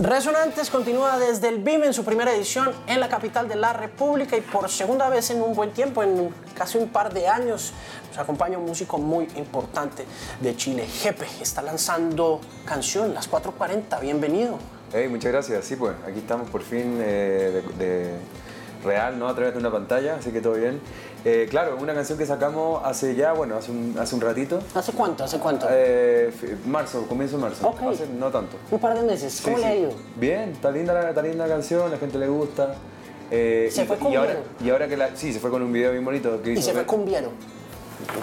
Resonantes continúa desde el BIM en su primera edición en la capital de la República y por segunda vez en un buen tiempo, en casi un par de años, nos acompaña un músico muy importante de Chile, Jepe. Está lanzando canción, Las 440. Bienvenido. Hey, muchas gracias. Sí, pues aquí estamos por fin eh, de, de real, ¿no? A través de una pantalla, así que todo bien. Eh, claro, una canción que sacamos hace ya, bueno, hace un, hace un ratito. ¿Hace cuánto? ¿Hace cuánto? Eh, marzo, comienzo de marzo. Ok. Hace no tanto. un par de meses. ¿Cómo Sí, le ha sí. ido? Bien, está linda, la, está linda la canción, la gente le gusta. Eh, Se y, fue con y ahora, y ahora que la. Sí, se fue con un video bien bonito. Que Y hizo se fue que- cumbiano.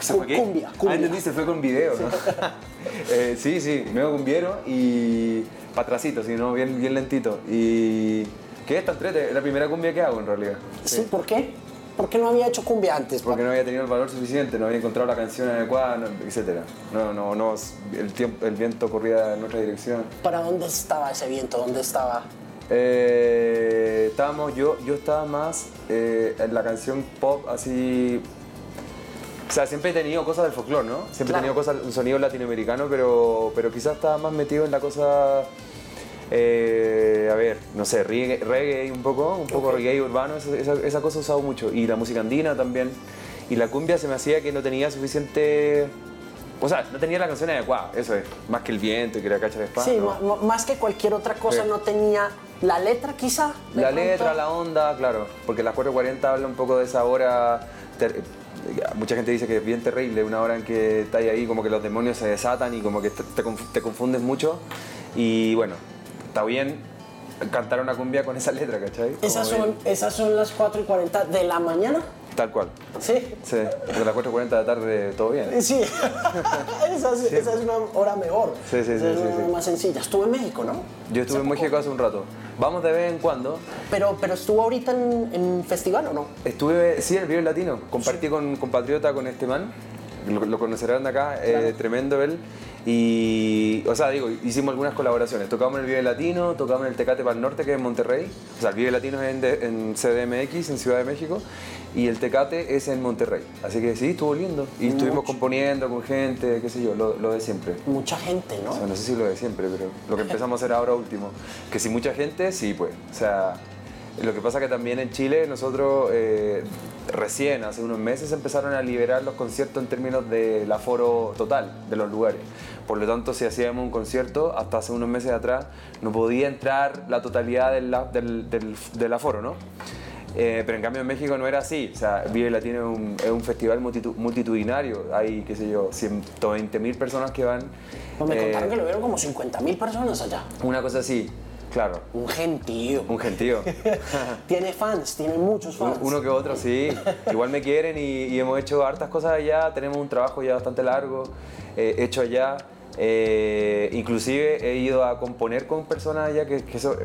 ¿Se fue qué? Cumbia, cumbia. Ah, entendí, se fue con video, ¿no? Eh, sí, sí, medio cumbiero y patracito, sí, ¿no? Bien, bien lentito. Y que esta entrete, es la primera cumbia que hago en realidad. Sí, ¿por qué? ¿Por qué no había hecho cumbia antes? Porque no había tenido el valor suficiente, no había encontrado la canción adecuada, etc. No, no, no, el, tiempo, el viento corría en otra dirección. ¿Para dónde estaba ese viento? ¿Dónde estaba? Eh, estábamos, yo, yo estaba más eh, en la canción pop así. O sea, siempre he tenido cosas del folclore, ¿no? Siempre Claro. he tenido cosas, un sonido latinoamericano, pero, pero quizás estaba más metido en la cosa. Eh, a ver, no sé, reggae, reggae un poco, un poco Ok. reggae urbano, esa, esa- cosa he usado mucho. Y la música andina también. Y la cumbia se me hacía que no tenía suficiente. O sea, no tenía la canción adecuada, eso es. Más que el viento y que la cacha de espada. sí, más que cualquier otra cosa, Sí. no tenía la letra quizá. La pronto. letra, la onda, claro, porque las 4.40 habla un poco de esa hora. ter- mucha gente dice que es bien terrible, una hora en que estás ahí como que los demonios se desatan y como que te, te confundes mucho. Y bueno, está bien cantar una cumbia con esa letra, ¿cachai? Como Esas bien- son, esas son las 4 y 40 de la mañana. Tal cual. Sí. Sí, de las 4.40 de la tarde todo bien. Sí, esa, es, esa es una hora mejor. Sí, sí, Esa sí, es sí, una hora sí. más sencilla. Estuve en México, ¿no? Yo estuve en México hace un rato. Vamos de vez en cuando. Pero, pero estuvo ahorita en, en festival o no? Estuve, sí, el Vive Latino. Compartí con compatriota con este man. Lo, lo conocerán de acá, eh, tremendo él. Y, o sea, digo, hicimos algunas colaboraciones. Tocamos en el Vive Latino, tocamos en el Tecate para el Norte, que es en Monterrey. O sea, el Vive Latino es en, de- en CDMX, en Ciudad de México. Y el Tecate es en Monterrey. Así que sí, estuvo lindo. Y estuvimos componiendo con gente, qué sé yo, lo, lo de siempre. Mucha gente, O sea, ¿no? no sé si lo de siempre, pero lo que empezamos a hacer ahora último. Que si mucha gente, sí, pues. O sea, lo que pasa que también en Chile nosotros eh, recién, hace unos meses, empezaron a liberar los conciertos en términos del aforo total de los lugares. Por lo tanto, si hacíamos un concierto, hasta hace unos meses atrás, no podía entrar la totalidad del, del, del- del aforo, ¿no? Eh, pero en cambio en México no era así. O sea, Vive Latino es un, es un festival multitu- multitudinario. Hay, qué sé yo, 120 mil personas que van. Pues me Eh, contaron que lo vieron como 50 mil personas allá. una cosa así, claro. Un gentío. Un gentío. tiene fans, tiene muchos fans. Uno que otro, sí. Igual me quieren y, y hemos hecho hartas cosas allá. Tenemos un trabajo ya bastante largo eh, hecho allá. Eh, inclusive he ido a componer con personas allá que, que eso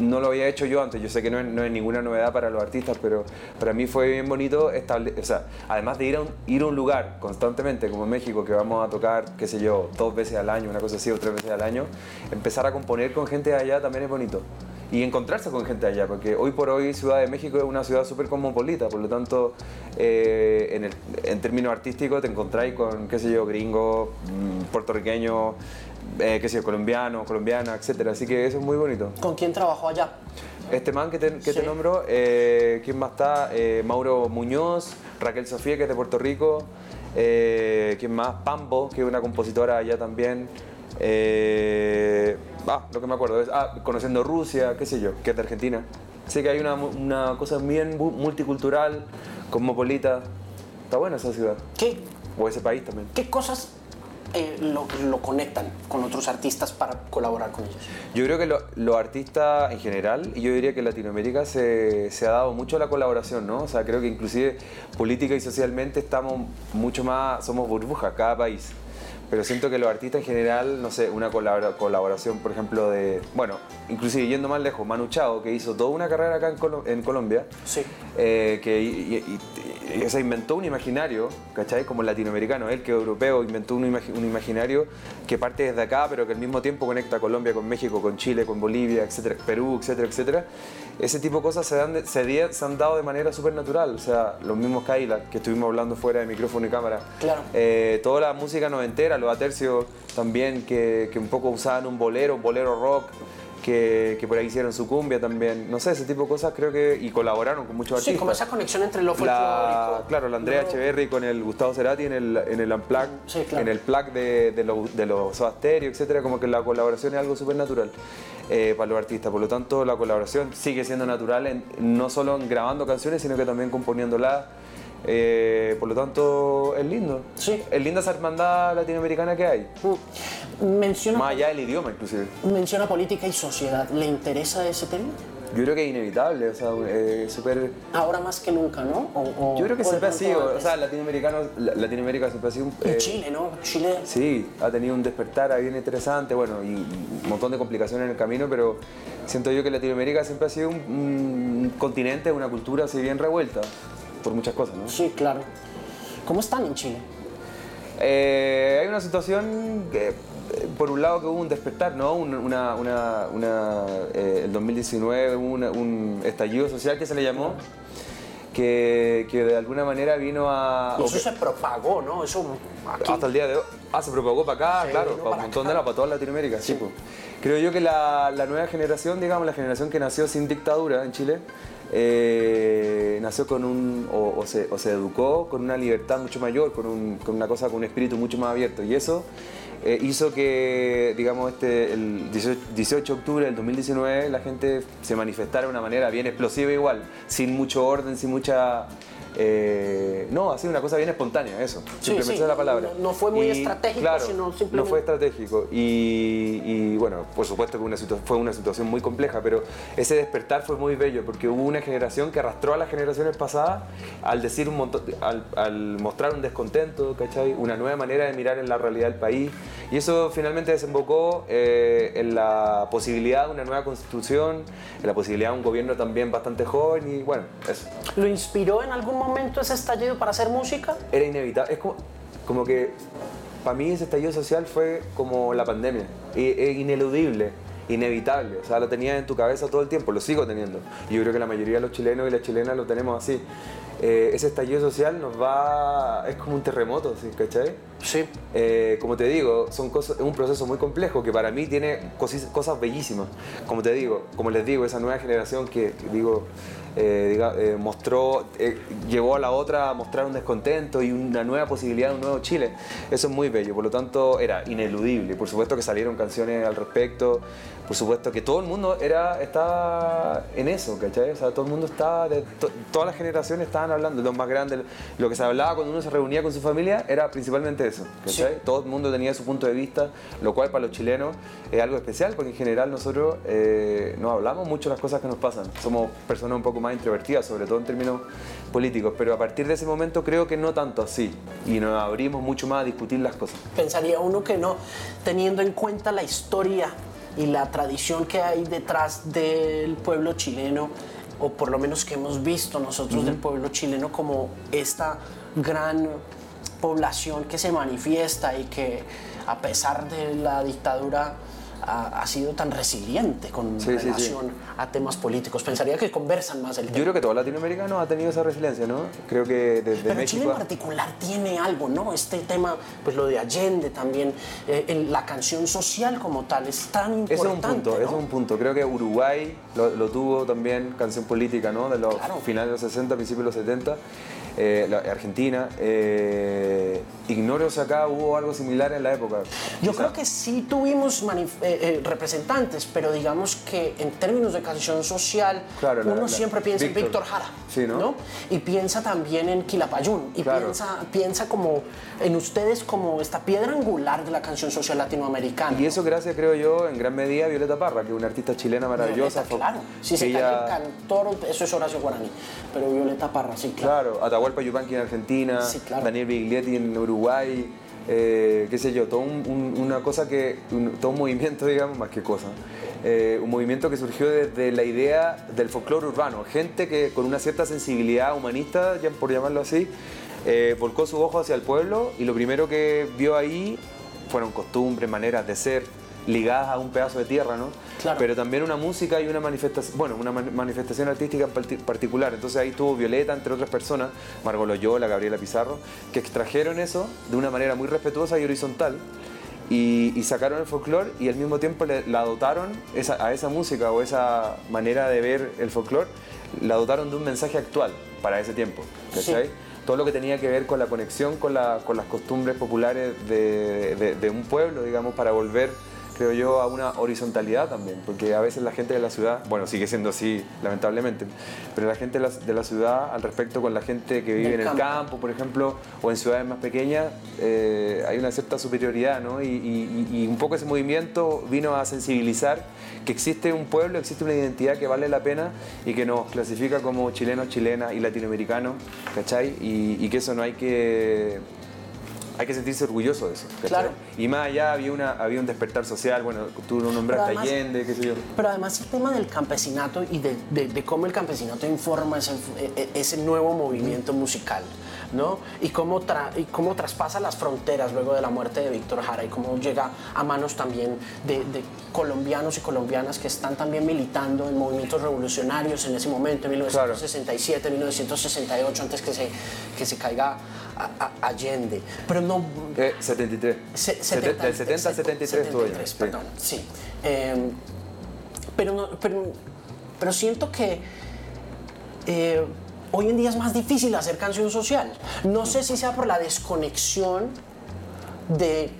no lo había hecho yo antes. Yo sé que no es, ninguna novedad para los artistas, pero para mí fue bien bonito estable, o sea, además de ir a, un, ir a un lugar constantemente como en México, que vamos a tocar, qué sé yo, dos veces al año, una cosa así, o tres veces al año, empezar a componer con gente allá también es bonito. Y encontrarse con gente allá, porque hoy por hoy Ciudad de México es una ciudad súper cosmopolita, por lo tanto, eh, en, el- en términos artísticos te encontráis con, qué sé yo, gringos, mm, puertorriqueños, eh, qué sé yo, colombianos, colombianas, etc. Así que eso es muy bonito. ¿Con quién trabajó allá? Este man que te, que te Sí. nombro, eh, ¿quién más está? Eh, Mauro Muñoz, Raquel Sofía, que es de Puerto Rico, eh, ¿quién más? Pambo, que es una compositora allá también. Eh, ah, lo que me acuerdo es, ah, conociendo Rusia, qué sé yo, que es de Argentina. Sé que hay una, una cosa bien multicultural, cosmopolita. Está buena esa ciudad, ¿Qué, o ese país también. qué cosas eh, lo, lo conectan con otros artistas para colaborar con ellos? Yo creo que lo- los artistas en general, y yo diría que Latinoamérica se, se ha dado mucho la colaboración, ¿no? O sea, creo que inclusive política y socialmente estamos mucho más, somos burbuja, cada país. Pero siento que los artistas en general, no sé, una colabora- colaboración, por ejemplo, de, bueno, inclusive yendo más lejos, Manu Chao, que hizo toda una carrera acá en, Colo- en Colombia, Sí. eh, que y- y- y- o sea, inventó un imaginario, ¿cachai? Como latinoamericano, él que es europeo inventó un, un imaginario que parte desde acá, pero que al mismo tiempo conecta Colombia con México, con Chile, con Bolivia, etcétera, Perú, etcétera, etcétera. Ese tipo de cosas se, dan de- se, se han dado de manera súper natural, o sea, los mismos Kaila, que estuvimos hablando fuera de micrófono y cámara. Claro. Eh, toda la música noventera, los atercios también, que, que un poco usaban un bolero, un bolero rock. que, que por ahí hicieron su cumbia también. No sé, ese tipo de cosas creo que. Y colaboraron con muchos Sí, artistas. como esa conexión entre lo folclórico. claro, la Andrea lo- Echeverry con el Gustavo Cerati en el, en el Unplugged, Sí, claro. en el plug de, de, los- de los Soda Stereo, etcétera, como que la colaboración es algo súper natural eh, para los artistas. Por lo tanto, la colaboración sigue siendo natural, en- no solo en grabando canciones, sino que también componiéndolas. Eh, por lo tanto, es lindo. Sí. Es linda esa hermandad latinoamericana que hay. Mm. Menciona, Más allá del idioma, inclusive. menciona política y sociedad. ¿Le interesa ese tema? Yo creo que es inevitable, o sea, eh, súper... Ahora más que nunca, ¿no? O- o- Yo creo que siempre ha sido, o sea, latinoamericano, la- Latinoamérica siempre ha sido un... Eh, Chile, ¿no? Chile. Sí, ha tenido un despertar ahí bien interesante, bueno, y un montón de complicaciones en el camino, pero siento yo que Latinoamérica siempre ha sido un, un continente, una cultura así bien revuelta por muchas cosas, ¿no? Sí, claro. ¿Cómo están en Chile? Eh, hay una situación que, por un lado, que hubo un despertar, ¿no? Un- Una, una, una, eh, el 2019 hubo un estallido social que se le llamó, que, que de alguna manera vino a... Y eso se propagó, ¿no? Eso aquí. hasta el día de hoy. Ah, se propagó para acá, Sí, claro, para un montón de la, para toda Latinoamérica, sí. pues. Creo yo que la, la nueva generación, digamos, la generación que nació sin dictadura en Chile, eh, nació con un, o, o se, o se educó con una libertad mucho mayor, con, un- con una cosa, con un espíritu mucho más abierto. Y eso eh, hizo que, digamos, este, el 18, 18 de octubre del 2019 la gente se manifestara de una manera bien explosiva igual, sin mucho orden, sin mucha... eh, no, ha sido una cosa bien espontánea, eso. Sí, Simplemente sí, la palabra. no- no fue muy estratégico, claro, sino No simplemente- fue estratégico. Y, y, bueno, por supuesto que una fue una situación muy compleja, pero ese despertar fue muy bello porque hubo una generación que arrastró a las generaciones pasadas al decir un montón, al, al mostrar un descontento, ¿cachai? Una nueva manera de mirar en la realidad del país. Y eso finalmente desembocó eh, en la posibilidad de una nueva constitución, en la posibilidad de un gobierno también bastante joven y bueno, eso. ¿Lo inspiró en algún momento ese estallido para hacer música? era inevitable. Es como, como que para mí ese estallido social fue como la pandemia. Y- Es ineludible, inevitable. O sea, lo tenías en tu cabeza todo el tiempo, lo sigo teniendo. Y yo creo que la mayoría de los chilenos y las chilenas lo tenemos así. Eh, ese estallido social nos va. es como un terremoto, ¿sí? ¿cachai? Sí. Eh, como te digo, son cosas, es un proceso muy complejo que para mí tiene cosis- cosas bellísimas. Como te digo, como les digo, esa nueva generación que, que digo, eh, diga- eh, mostró, eh, llevó a la otra a mostrar un descontento y una nueva posibilidad un nuevo Chile. Eso es muy bello, por lo tanto era ineludible. Por supuesto que salieron canciones al respecto, por supuesto que todo el mundo era, estaba en eso, ¿cachai? O sea, todo el mundo estaba, de, to- todas las generaciones estaban hablando, los más grandes, lo que se hablaba cuando uno se reunía con su familia era principalmente eso, ¿cachai? Sí. Todo el mundo tenía su punto de vista, lo cual para los chilenos es algo especial, porque en general nosotros eh, no hablamos mucho las cosas que nos pasan, somos personas un poco más introvertidas, sobre todo en términos políticos, pero a partir de ese momento creo que no tanto así, y nos abrimos mucho más a discutir las cosas. Pensaría uno que no, teniendo en cuenta la historia y la tradición que hay detrás del pueblo chileno, o por lo menos que hemos visto nosotros del pueblo chileno como esta gran población que se manifiesta y que a pesar de la dictadura ha, ha sido tan resiliente con Sí, sí, sí. relación a temas políticos. Pensaría que conversan más el tema. Yo creo que todo latinoamericano ha tenido esa resiliencia, ¿no? Creo que desde Pero Chile México... en particular tiene algo, ¿no? Este tema, pues lo de Allende también, eh, el- la canción social como tal, es tan importante. Es un punto, ¿no? es un punto. Creo que Uruguay lo, lo tuvo también, canción política, ¿no? De los Claro. finales de los 60, principios de los 70. Eh, la- Argentina. eh, ignoro si acá hubo algo similar en la época. Yo Quizá. creo que sí tuvimos eh, eh, representantes, pero digamos que en términos de canción social, Claro, uno la- siempre piensa en Víctor. Jara, Sí, ¿no? Y piensa también en Quilapayún, y Claro. piensa, piensa como en ustedes como esta piedra angular de la canción social latinoamericana. Y eso gracias, creo yo, en gran medida a Violeta Parra, que es una artista chilena maravillosa. Violeta, claro. Si se ella- el cantor, eso es Horacio Guaraní, pero Violeta Parra, sí, claro. Claro, Atahualpa Yupanqui en Argentina, Sí, claro. Daniel Biglietti en Uruguay, eh, qué sé yo, todo un- un- una cosa que, un- todo un movimiento, digamos, más que cosa, eh, un movimiento que surgió desde la idea del folclore urbano, gente que con una cierta sensibilidad humanista, por llamarlo así, eh, volcó su ojo hacia el pueblo y lo primero que vio ahí fueron costumbres, maneras de ser ligadas a un pedazo de tierra, ¿no? Claro. Pero también una música y una manifestación, bueno, una man- manifestación artística en parti- particular. Entonces ahí estuvo Violeta, entre otras personas, Margot Loyola, Gabriela Pizarro, que extrajeron eso de una manera muy respetuosa y horizontal y, sacaron el folclore y al mismo tiempo le, la dotaron a esa música o esa manera de ver el folclore, la dotaron de un mensaje actual para ese tiempo. Todo lo que tenía que ver con la conexión con, las costumbres populares de, de un pueblo, digamos, para volver creo yo, a una horizontalidad también, porque a veces la gente de la ciudad, bueno, sigue siendo así, lamentablemente, pero la gente de la, ciudad, al respecto con la gente que vive en el campo, por ejemplo, o en ciudades más pequeñas, eh, hay una cierta superioridad, ¿no? Y, un poco ese movimiento vino a sensibilizar que existe un pueblo, existe una identidad que vale la pena y que nos clasifica como chilenos, chilenas y latinoamericanos, ¿cachai? y que eso no hay que hay que sentirse orgulloso de eso. Claro. Y más allá había, una, había un despertar social, bueno, tú lo nombraste Allende, qué sé yo. Pero además el tema del campesinato y de, de, cómo el campesinato informa ese, e, e, ese nuevo movimiento musical. ¿No? Y cómo, y cómo traspasa las fronteras luego de la muerte de Víctor Jara y cómo llega a manos también de, de, colombianos y colombianas que están también militando en movimientos revolucionarios en ese momento, en 1967, 1968, antes que se, que se caiga Allende, pero no... 73. Se, 70, del 70 al 73 73 perdón, sí. Em, pero, no, pero, pero, siento que eh, hoy en día es más difícil hacer canción social. No sé si sea por la desconexión de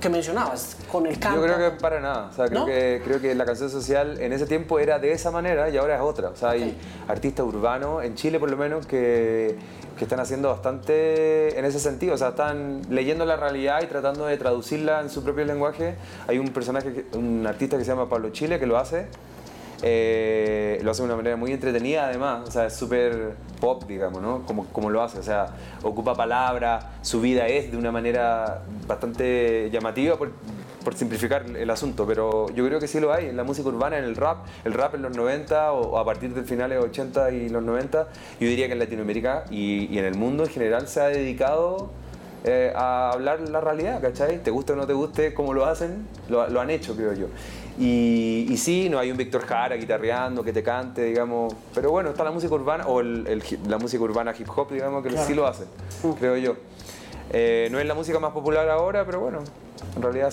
que mencionabas con el canto. Yo creo que para nada. O sea, creo, que, creo que la canción social en ese tiempo era de esa manera y ahora es otra. O sea, hay artistas urbanos, en Chile por lo menos, que que están haciendo bastante en ese sentido, o sea, están leyendo la realidad y tratando de traducirla en su propio lenguaje. Hay un personaje, un artista que se llama Pablo Chile que lo hace, eh, lo hace de una manera muy entretenida además, o sea, es súper pop, digamos, ¿no? Como, como lo hace, o sea, ocupa palabras, su vida es de una manera bastante llamativa, por simplificar el asunto, pero yo creo que sí lo hay en la música urbana, en el rap, el rap en los 90 o, a partir del finales 80 y los 90, yo diría que en Latinoamérica y, en el mundo en general se ha dedicado eh, a hablar la realidad, ¿cachai? Te guste o no te guste, cómo lo hacen, lo, han hecho, creo yo. Y, y, sí, no hay un Víctor Jara guitarreando que te cante, digamos, pero bueno, está la música urbana o la música urbana hip hop, digamos, que sí lo hacen, mm. creo yo. Eh, no es la música más popular ahora, pero bueno, en realidad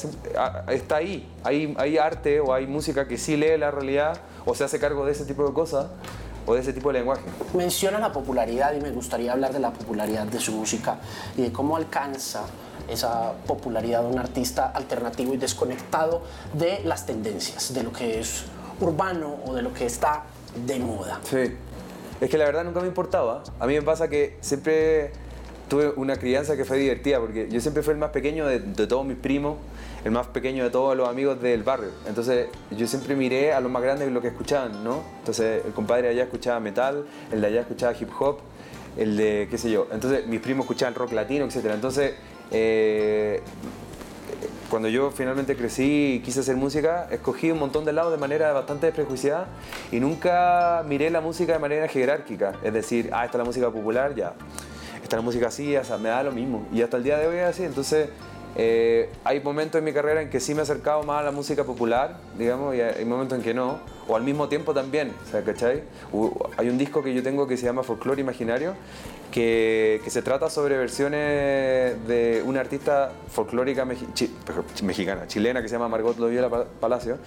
está ahí. Hay, hay arte o hay música que sí lee la realidad o se hace cargo de ese tipo de cosas o de ese tipo de lenguaje. Menciona la popularidad y me gustaría hablar de la popularidad de su música y de cómo alcanza esa popularidad de un artista alternativo y desconectado de las tendencias, de lo que es urbano o de lo que está de moda. Sí, es que la verdad nunca me importaba. A mí me pasa que siempre tuve una crianza que fue divertida porque yo siempre fui el más pequeño de, todos mis primos, el más pequeño de todos los amigos del barrio. Entonces yo siempre miré a los más grandes lo que escuchaban, ¿no? Entonces el compadre allá escuchaba metal, el de allá escuchaba hip hop, el de qué sé yo. Entonces mis primos escuchaban rock latino, etc. Entonces eh, cuando yo finalmente crecí y quise hacer música, escogí un montón de lados de manera bastante desprejuiciada y nunca miré la música de manera jerárquica. Es decir, ah, esta es la música popular, ya está la música así, o sea, me da lo mismo. Y hasta el día de hoy es así. Entonces, eh, hay momentos en mi carrera en que sí me he acercado más a la música popular, digamos, y hay momentos en que no, o al mismo tiempo también, o sea, ¿cachai? hay un disco que yo tengo que se llama Folklore Imaginario, que, que se trata sobre versiones de una artista folclórica mexicana, chilena, que se llama Margot Loyola Palacio,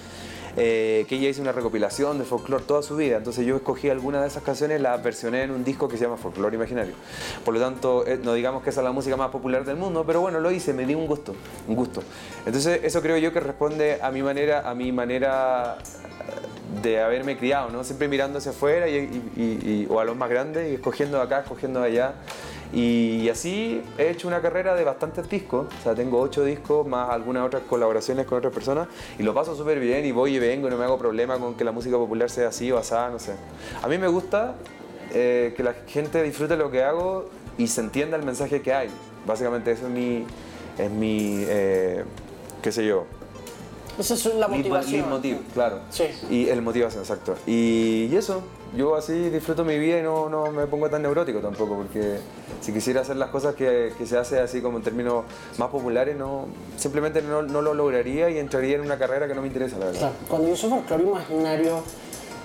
eh, que ella hizo una recopilación de folclore toda su vida. Entonces yo escogí algunas de esas canciones, las versioné en un disco que se llama Folklore Imaginario. Por lo tanto, eh, no digamos que esa es la música más popular del mundo, pero bueno, lo hice, me di un gusto, un gusto. Entonces eso creo yo que responde a mi manera, a mi manera de haberme criado, ¿no? Siempre mirando hacia afuera y, o a los más grandes y escogiendo acá, escogiendo allá. Y así he hecho una carrera de bastantes discos, o sea, tengo ocho discos más algunas otras colaboraciones con otras personas y lo paso súper bien y voy y vengo y no me hago problema con que la música popular sea así o asá, no sé. A mí me gusta eh, que la gente disfrute lo que hago y se entienda el mensaje que hay. Básicamente eso es mi, es mi eh, qué sé yo, esa es la motivación. motivo, claro. Sí. Y el motivación, exacto. Y, eso, yo así disfruto mi vida y no, no, me pongo tan neurótico tampoco, porque si quisiera hacer las cosas que, que se hace así como en términos más populares, no, simplemente no, no, lo lograría y entraría en una carrera que no me interesa, la verdad. Claro. Cuando yo soy folclore imaginario,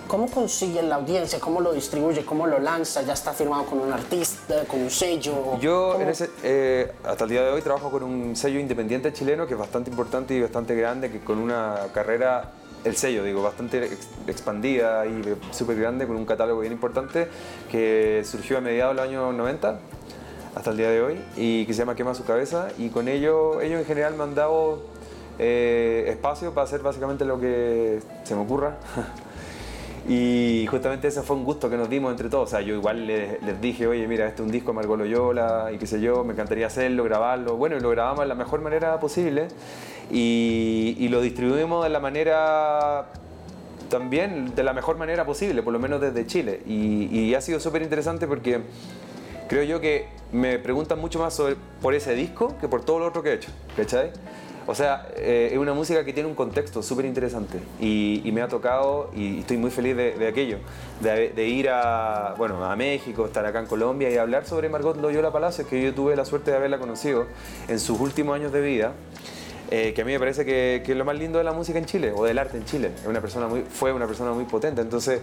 ¿Cómo consigue la audiencia? ¿Cómo lo distribuye? ¿Cómo lo lanza? ¿Ya está firmado con un artista, con un sello? Yo en ese, eh, hasta el día de hoy trabajo con un sello independiente chileno que es bastante importante y bastante grande, que con una carrera, el sello digo, bastante expandida y súper grande, con un catálogo bien importante, que surgió a mediados del año 90 hasta el día de hoy y que se llama Quema su cabeza y con ello ellos en general me han dado eh, espacio para hacer básicamente lo que se me ocurra Y justamente ese fue un gusto que nos dimos entre todos. O sea, yo igual les, dije, oye, mira, este es un disco de Margot Loyola y qué sé yo, me encantaría hacerlo, grabarlo. Bueno, y lo grabamos de la mejor manera posible y, lo distribuimos de la manera también de la mejor manera posible, por lo menos desde Chile. Y, y ha sido súper interesante porque creo yo que me preguntan mucho más sobre, por ese disco que por todo lo otro que he hecho, ¿cachai? O sea, eh, es una música que tiene un contexto súper interesante y, me ha tocado y estoy muy feliz de, aquello, de, ir a, bueno, a México, estar acá en Colombia y hablar sobre Margot Loyola Palacios, que yo tuve la suerte de haberla conocido en sus últimos años de vida. Eh, que a mí me parece que, es lo más lindo de la música en Chile o del arte en Chile. Una persona muy, fue una persona muy potente. Entonces,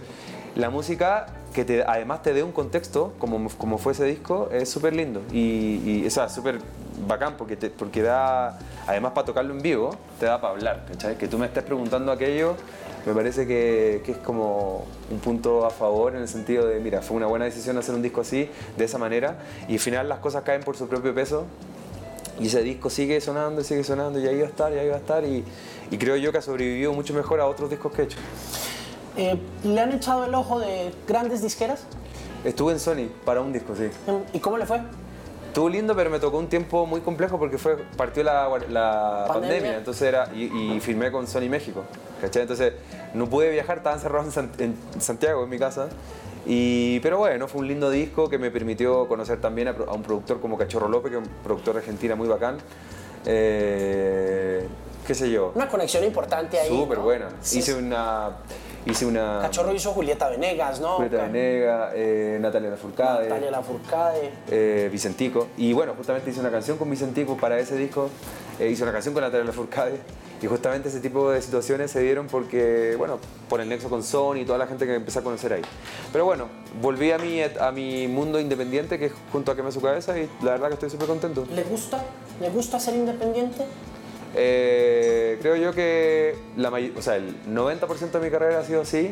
la música que te, además te dé un contexto, como, como fue ese disco, es súper lindo. Y, y es súper bacán porque, porque da, además para tocarlo en vivo, te da para hablar, ¿cachai? Que tú me estés preguntando aquello, me parece que, que, es como un punto a favor en el sentido de, mira, fue una buena decisión hacer un disco así, de esa manera, y al final las cosas caen por su propio peso, y ese disco sigue sonando y sigue sonando, y ahí va a estar, y ahí va a estar, y, y creo yo que ha sobrevivido mucho mejor a otros discos que he hecho. Eh, ¿Le han echado el ojo de grandes disqueras? Estuve en Sony para un disco, sí. ¿Y cómo le fue? Estuvo lindo, pero me tocó un tiempo muy complejo porque fue, partió la, la pandemia. entonces era, y, firmé con Sony México, ¿cachai? Entonces no pude viajar, estaba encerrado en, Santiago, en mi casa. Y, pero bueno, fue un lindo disco que me permitió conocer también a, un productor como Cachorro López, que es un productor argentino muy bacán. Eh, qué sé yo. Una conexión importante ahí. Súper buena. Hice una hice una... Cachorro hizo Julieta Venegas, ¿no? Julieta Venegas, eh, Natalia Lafourcade. Natalia Lafourcade. Eh, Vicentico. Y bueno, justamente hice una canción con Vicentico para ese disco. Eh, hice una canción con Natalia Lafourcade. Y justamente ese tipo de situaciones se dieron porque, bueno, por el nexo con Sony y toda la gente que empecé a conocer ahí. Pero bueno, volví a mi, a mi mundo independiente, que es junto a Quema Su Cabeza, y la verdad que estoy súper contento. ¿Le gusta? ¿Le gusta ser independiente? Eh, creo yo que la o sea, el 90% de mi carrera ha sido así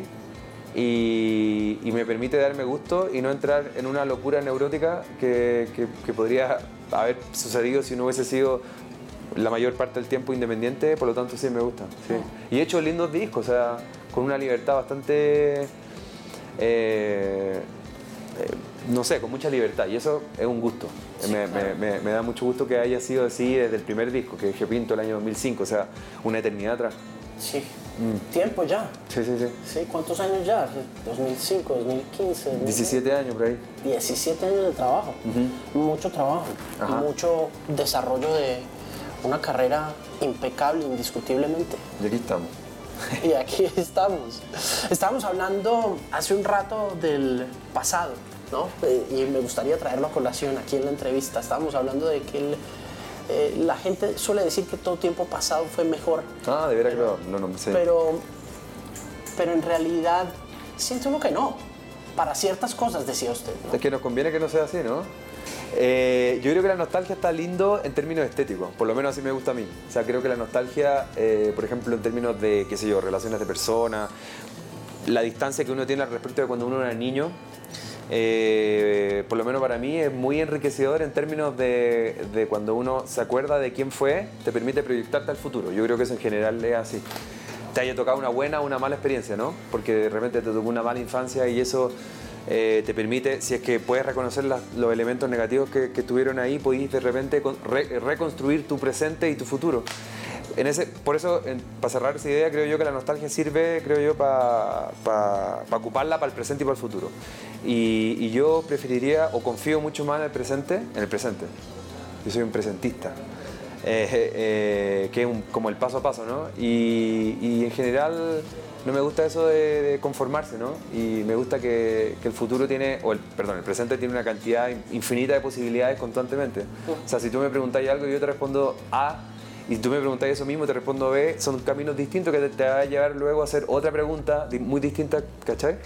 y, me permite darme gusto y no entrar en una locura neurótica que, que, podría haber sucedido si no hubiese sido la mayor parte del tiempo independiente, por lo tanto sí me gusta. Y he hecho lindos discos, o sea, con una libertad bastante... Eh, eh, no sé, con mucha libertad y eso es un gusto. me, da mucho gusto que haya sido así desde el primer disco, que dije Pinto el año 2005, o sea, una eternidad atrás. Sí. Mm. Tiempo ya. Sí, sí, sí. Sí, ¿cuántos años ya? 2005, 2015. 17 años por ahí. 17 años de trabajo. Mucho trabajo. Mucho desarrollo de una carrera impecable, indiscutiblemente. Y aquí estamos. y aquí estamos. Estábamos hablando hace un rato del pasado ¿no? Eh, y me gustaría traerlo a colación aquí en la entrevista. Estábamos hablando de que eh, la gente suele decir que todo tiempo pasado fue mejor. Ah, de veras que no, no, sé. Pero, pero en realidad siento uno que no. Para ciertas cosas, decía usted. Es que nos conviene que no sea así, ¿no? Eh, yo creo que la nostalgia está lindo en términos estéticos, por lo menos así me gusta a mí. O sea, creo que la nostalgia, por ejemplo, en términos de, qué sé yo, relaciones de personas, la distancia que uno tiene al respecto de cuando uno era niño, eh, por lo menos para mí es muy enriquecedor en términos de, cuando uno se acuerda de quién fue, te permite proyectarte al futuro. Yo creo que eso en general es así. Te haya tocado una buena o una mala experiencia, ¿no? Porque de repente te tocó una mala infancia y eso eh, te permite, si es que puedes reconocer los elementos negativos que, estuvieron ahí, podéis de repente reconstruir tu presente y tu futuro ese, por eso, para cerrar esa idea, creo yo que la nostalgia sirve, creo yo, para ocuparla para el presente y para el futuro. Y, yo preferiría, o confío mucho más en el presente, en el presente. Yo soy un presentista. Eh, eh, que es como el paso a paso, ¿no? Y, en general no me gusta eso de, conformarse, ¿no? Y me gusta que, el futuro tiene, o perdón, el presente tiene una cantidad infinita de posibilidades constantemente. O sea, si tú me preguntáis algo y yo te respondo A, y tú me preguntas eso mismo, te respondo B, son caminos distintos que te, te va a llevar luego a hacer otra pregunta muy distinta, ¿cachai?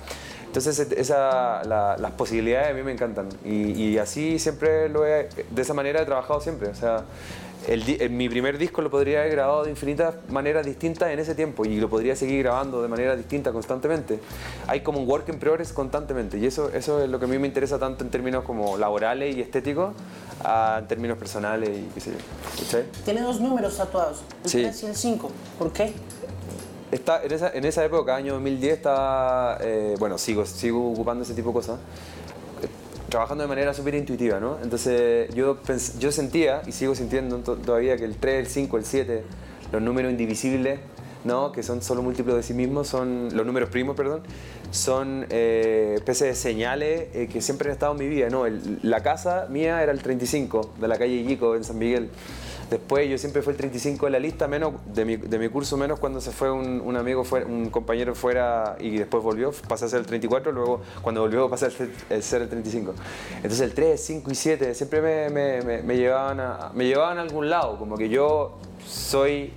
Entonces esa, la- las posibilidades a mí me encantan y, y así siempre lo he, de esa manera he trabajado siempre, o sea, el di- en mi primer disco lo podría haber grabado de infinitas maneras distintas en ese tiempo y lo podría seguir grabando de manera distinta constantemente. Hay como un work in progress constantemente y eso, eso es lo que a mí me interesa tanto en términos como laborales y estéticos, a, en términos personales y qué sé yo. ¿cachai? Tiene dos números tatuados, el Sí. 3 y el 5. ¿Por qué? Está, en, esa, en esa época, año 2010, estaba, eh, bueno, sigo, sigo ocupando ese tipo de cosas, eh, trabajando de manera súper intuitiva, ¿no? Entonces yo, yo sentía, y sigo sintiendo to- todavía, que el 3, el 5, el 7, los números indivisibles, ¿no? Que son solo múltiplos de sí mismos, son, los números primos, perdón, son eh, especies de señales eh, que siempre han estado en mi vida, ¿no? La casa mía era el 35, de la calle Yico, en San Miguel. Después yo siempre fue el 35 de la lista, menos de mi, de mi curso, menos cuando se fue un, un amigo, fuera, un compañero fuera y después volvió, pasé a ser el 34, luego cuando volvió pasé a ser el, ser el 35. Entonces el 3, 5 y 7 siempre me, me- me- me llevaban a, me llevaban a algún lado, como que yo soy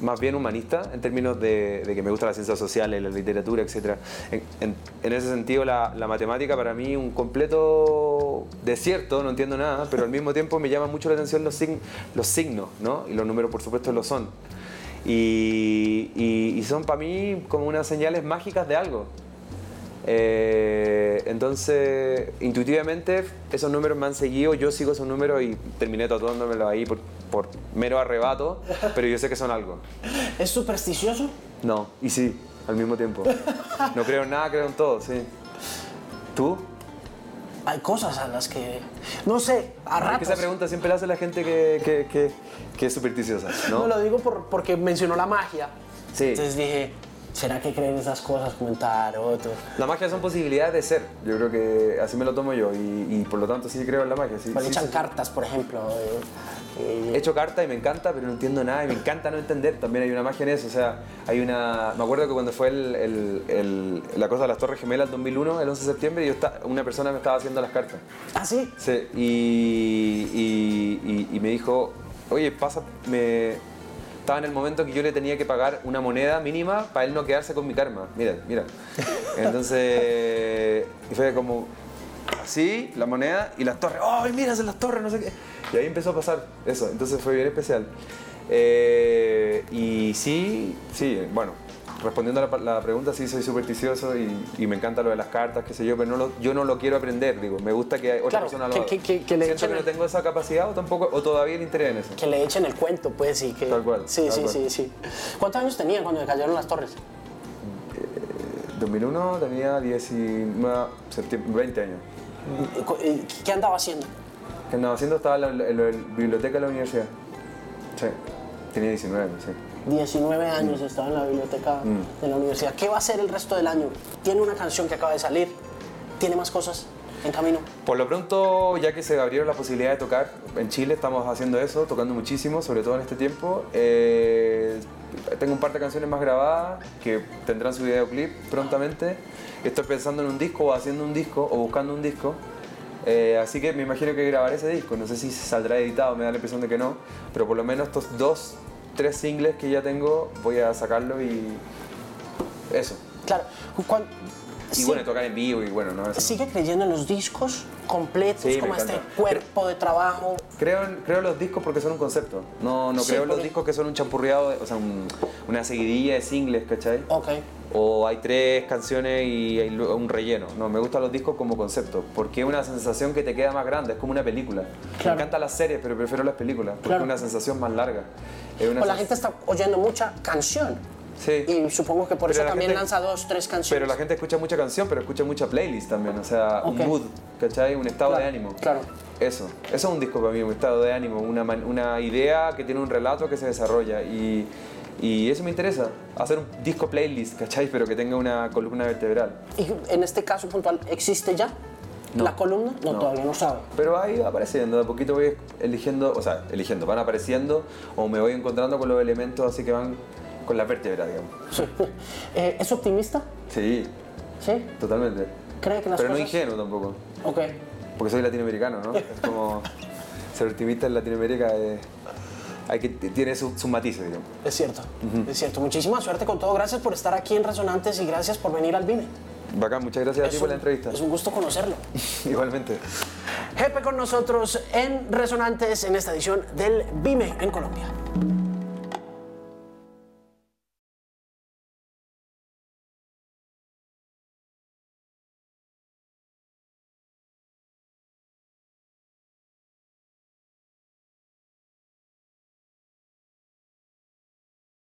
más bien humanista en términos de, de que me gustan las ciencias sociales, la literatura, etc. En, en- en ese sentido, la, la matemática para mí un completo desierto, no entiendo nada, pero al mismo tiempo me llama mucho la atención los, sign- los signos, ¿no? Y los números, por supuesto, lo son. Y, y- y son para mí como unas señales mágicas de algo. Eh, entonces, intuitivamente, esos números me han seguido, yo sigo esos números y terminé tatuándomelos ahí por mero arrebato, pero yo sé que son algo. ¿Es supersticioso? No, y sí, al mismo tiempo. No creo en nada, creo en todo, sí. ¿Tú? Hay cosas a las que. No sé, a Es que ratos. esa pregunta siempre la hace la gente que, que, que, que es supersticiosa, No ¿no? lo digo por- porque mencionó la magia. Sí. Entonces dije, ¿será que creen esas cosas? Comentar otro. La magia son posibilidades de ser, yo creo que así me lo tomo yo y, y por lo tanto sí creo en la magia. Sí, echan sí. cartas, por ejemplo. eh, eh, He hecho carta y me encanta, pero no entiendo nada y me encanta no entender. También hay una magia en eso. O sea, hay una. Me acuerdo que cuando fue el, el- el- la cosa de las Torres Gemelas 2001, el 11 de septiembre, yo una persona me estaba haciendo las cartas. ¿Ah, sí? Sí, y- y me dijo, oye, pasa, me... Estaba en el momento que yo le tenía que pagar una moneda mínima para él no quedarse con mi karma. Mira, mira. Entonces, y fue como así, la moneda y las torres. ¡Ay, mira, son las torres! No sé qué. Y ahí empezó a pasar eso. Entonces fue bien especial. Eh, y sí, sí, bueno, respondiendo a la, la pregunta, sí soy supersticioso y, y me encanta lo de las cartas, qué sé yo, pero no lo- yo no lo quiero aprender, digo, me gusta que otra Claro, persona lo que- haga. que- que- que le Siento echen que no el- tengo esa capacidad o tampoco, o todavía el interés en eso. Que le echen el cuento, pues, y que... Tal cual, Sí, tal sí, cual. sí, sí. ¿Cuántos años tenía cuando le cayeron las torres? 2001 tenía 19, septiembre, 20 años. ¿Y cu- y ¿Qué andaba haciendo? ¿Qué andaba haciendo? Estaba en la, en la biblioteca de la universidad. Sí, tenía 19, sí. 19 años estaba en la biblioteca Mm. de la universidad. ¿Qué va a hacer el resto del año? Tiene una canción que acaba de salir. ¿Tiene más cosas en camino? Por lo pronto, ya que se abrieron las posibilidades de tocar, en Chile estamos haciendo eso, tocando muchísimo, sobre todo en este tiempo. Eh, tengo un par de canciones más grabadas que tendrán su videoclip prontamente. Estoy pensando en un disco o haciendo un disco o buscando un disco. Eh, así que me imagino que grabaré ese disco. No sé si saldrá editado, me da la impresión de que no. Pero por lo menos estos dos, tres singles que ya tengo, voy a sacarlo y eso. Claro. Y sí- bueno, tocar en vivo y bueno, ¿no? Eso. ¿Sigue creyendo en los discos completos, Sí, como este cuerpo de trabajo? Creo en, creo en los discos porque son un concepto. No, no creo en los discos que son un champurreado, o sea, un- una seguidilla de singles, ¿cachai? Ok. O hay tres canciones y hay un relleno. No, me gustan los discos como concepto, porque es una sensación que te queda más grande, es como una película. Claro. Me encantan las series, pero prefiero las películas, porque Claro. es una sensación más larga. Es una Pues la gente está oyendo mucha canción. Sí. Y supongo que por Pero eso la también gente- lanza dos, tres canciones. Pero la gente escucha mucha canción, pero escucha mucha playlist también, o sea, Ok. un mood, ¿cachai? Un estado Claro, de ánimo. claro. Eso, eso es un disco para mí, un estado de ánimo, una, man- una idea que tiene un relato que se desarrolla y, y eso me interesa, hacer un disco playlist, ¿cachai? Pero que tenga una columna vertebral. ¿Y en este caso puntual existe ya No. la columna? No, No. todavía no sabe. Pero ahí va apareciendo, de a poquito voy eligiendo, o sea, eligiendo, van apareciendo o me voy encontrando con los elementos así que van con la vértebra, digamos. Sí. Eh, ¿Es optimista? Sí, ¿Sí? totalmente. ¿Cree que las Pero no cosas...? ingenuo tampoco. Ok. Porque soy latinoamericano, ¿no? Es como ser optimista en Latinoamérica es, hay que, tiene sus su matices, digamos. Es cierto, es cierto. Muchísima suerte con todo. Gracias por estar aquí en Resonantes y gracias por venir al Vime. Bacán, muchas gracias a ti Es por la un- entrevista. Es un gusto conocerlo. Igualmente. Jefe con nosotros en Resonantes en esta edición del Vime en Colombia.